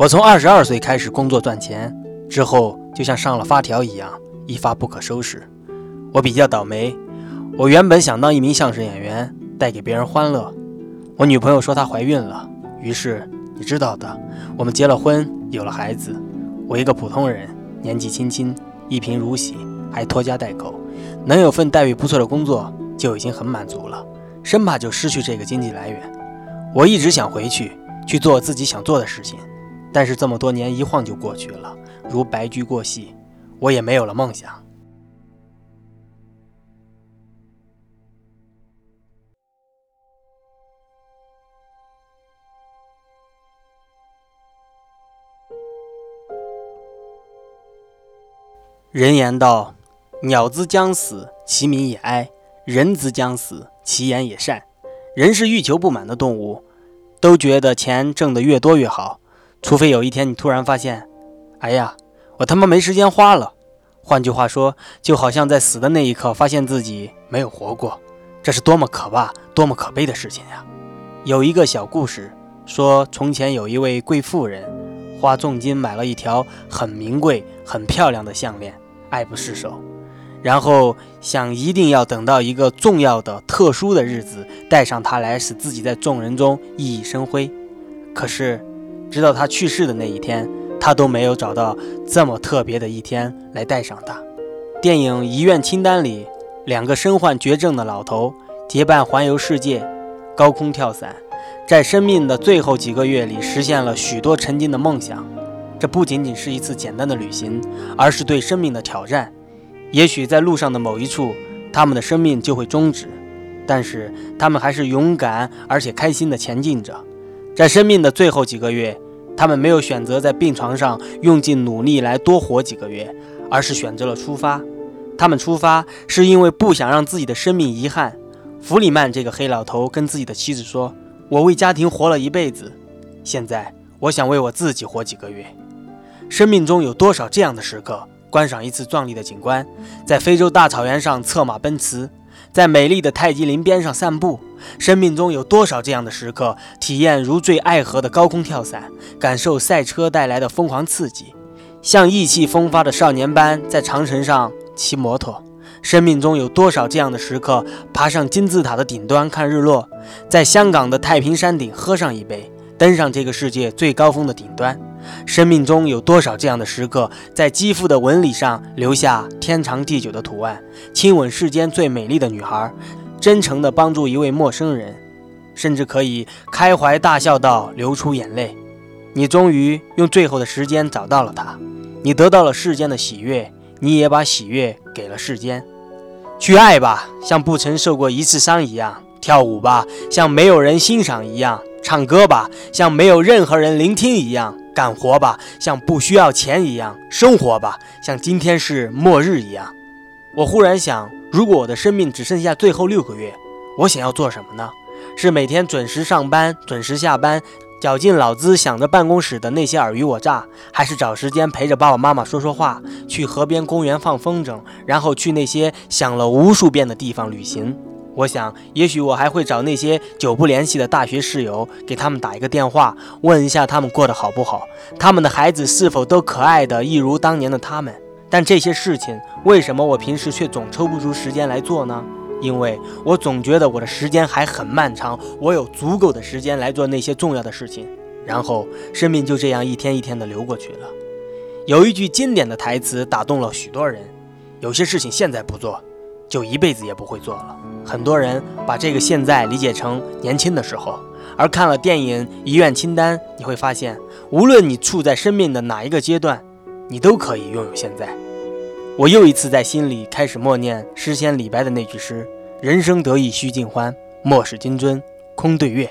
我从二十二岁开始工作赚钱，之后就像上了发条一样，一发不可收拾。我比较倒霉，我原本想当一名相声演员，带给别人欢乐。我女朋友说她怀孕了，于是你知道的，我们结了婚，有了孩子。我一个普通人，年纪轻轻，一贫如洗，还拖家带口，能有份待遇不错的工作就已经很满足了，生怕就失去这个经济来源。我一直想回去去做自己想做的事情，但是这么多年一晃就过去了，如白驹过隙，我也没有了梦想。人言道：“鸟之将死，其鸣也哀；人之将死，其言也善。”人是欲求不满的动物，都觉得钱挣得越多越好。除非有一天你突然发现，哎呀，我他妈没时间花了。换句话说，就好像在死的那一刻发现自己没有活过，这是多么可怕、多么可悲的事情呀！有一个小故事说，从前有一位贵妇人，花重金买了一条很名贵、很漂亮的项链。爱不释手，然后想一定要等到一个重要的、特殊的日子，带上它来，使自己在众人中熠熠生辉。可是，直到他去世的那一天，他都没有找到这么特别的一天来带上他。电影《遗愿清单》里，两个身患绝症的老头结伴环游世界，高空跳伞，在生命的最后几个月里，实现了许多曾经的梦想。这不仅仅是一次简单的旅行，而是对生命的挑战。也许在路上的某一处，他们的生命就会终止，但是他们还是勇敢而且开心地前进着。在生命的最后几个月，他们没有选择在病床上用尽努力来多活几个月，而是选择了出发。他们出发是因为不想让自己的生命遗憾。弗里曼这个黑老头跟自己的妻子说：“我为家庭活了一辈子，现在我想为我自己活几个月。”生命中有多少这样的时刻？观赏一次壮丽的景观，在非洲大草原上策马奔驰，在美丽的泰姬陵边上散步。生命中有多少这样的时刻？体验如坠爱河的高空跳伞，感受赛车带来的疯狂刺激，像意气风发的少年般在长城上骑摩托。生命中有多少这样的时刻？爬上金字塔的顶端看日落，在香港的太平山顶喝上一杯，登上这个世界最高峰的顶端。生命中有多少这样的时刻，在肌肤的纹理上留下天长地久的图案？亲吻世间最美丽的女孩，真诚地帮助一位陌生人，甚至可以开怀大笑到流出眼泪。你终于用最后的时间找到了他，你得到了世间的喜悦，你也把喜悦给了世间。去爱吧，像不曾受过一次伤一样；跳舞吧，像没有人欣赏一样；唱歌吧，像没有任何人聆听一样。干活吧，像不需要钱一样；生活吧，像今天是末日一样。我忽然想，如果我的生命只剩下最后六个月，我想要做什么呢？是每天准时上班、准时下班，绞尽脑汁想着办公室的那些尔虞我诈，还是找时间陪着爸爸妈妈说说话，去河边公园放风筝，然后去那些想了无数遍的地方旅行？我想，也许我还会找那些久不联系的大学室友，给他们打一个电话，问一下他们过得好不好，他们的孩子是否都可爱的一如当年的他们。但这些事情，为什么我平时却总抽不出时间来做呢？因为我总觉得我的时间还很漫长，我有足够的时间来做那些重要的事情。然后，生命就这样一天一天的流过去了。有一句经典的台词打动了许多人：有些事情现在不做。就一辈子也不会做了。很多人把这个现在理解成年轻的时候，而看了电影《遗愿清单》，你会发现，无论你处在生命的哪一个阶段，你都可以拥有现在。我又一次在心里开始默念诗仙李白的那句诗：“人生得意须尽欢，莫使金樽空对月。”